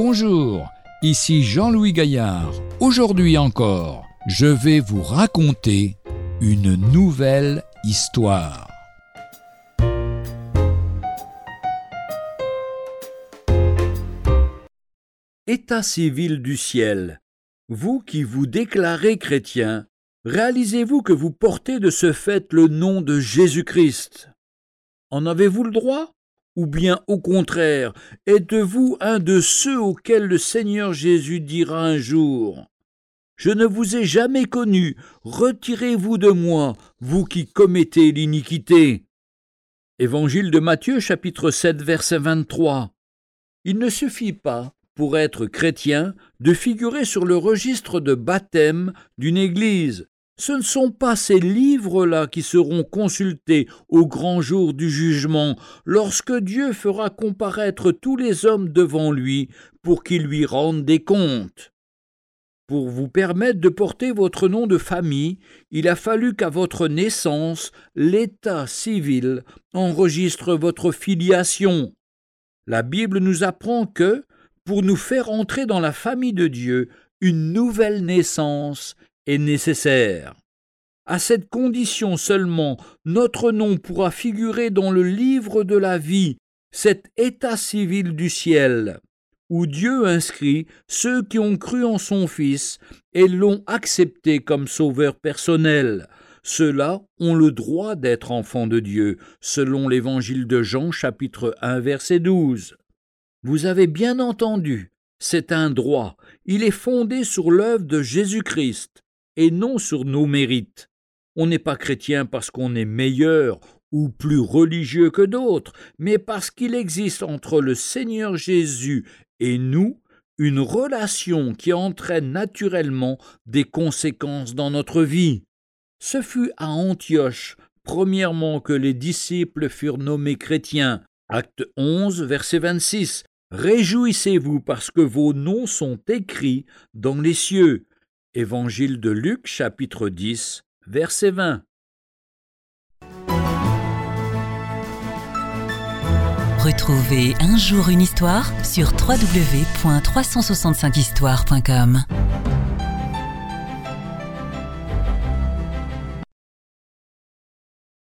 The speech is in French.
Bonjour, ici Jean-Louis Gaillard. Aujourd'hui encore, je vais vous raconter une nouvelle histoire. État civil du ciel, vous qui vous déclarez chrétien, réalisez-vous que vous portez de ce fait le nom de Jésus-Christ? En avez-vous le droit? Ou bien au contraire, êtes-vous un de ceux auxquels le Seigneur Jésus dira un jour Je ne vous ai jamais connu, retirez-vous de moi, vous qui commettez l'iniquité. Évangile de Matthieu chapitre 7 verset 23. Il ne suffit pas, pour être chrétien, de figurer sur le registre de baptême d'une Église, ce ne sont pas ces livres-là qui seront consultés au grand jour du jugement, lorsque Dieu fera comparaître tous les hommes devant lui pour qu'ils lui rendent des comptes. Pour vous permettre de porter votre nom de famille, il a fallu qu'à votre naissance, l'état civil enregistre votre filiation. La Bible nous apprend que, pour nous faire entrer dans la famille de Dieu, une nouvelle naissance est nécessaire. À cette condition seulement, notre nom pourra figurer dans le livre de la vie, cet état civil du ciel, où Dieu inscrit ceux qui ont cru en son Fils et l'ont accepté comme sauveur personnel. Ceux-là ont le droit d'être enfants de Dieu, selon l'évangile de Jean chapitre 1 verset 12. Vous avez bien entendu, c'est un droit, il est fondé sur l'œuvre de Jésus-Christ et non sur nos mérites. On n'est pas chrétien parce qu'on est meilleur ou plus religieux que d'autres, mais parce qu'il existe entre le Seigneur Jésus et nous une relation qui entraîne naturellement des conséquences dans notre vie. Ce fut à Antioche, premièrement, que les disciples furent nommés chrétiens. Acte 11, verset 26. Réjouissez-vous parce que vos noms sont écrits dans les cieux. Évangile de Luc chapitre 10 verset 20. Retrouvez un jour une histoire sur www.365histoire.com.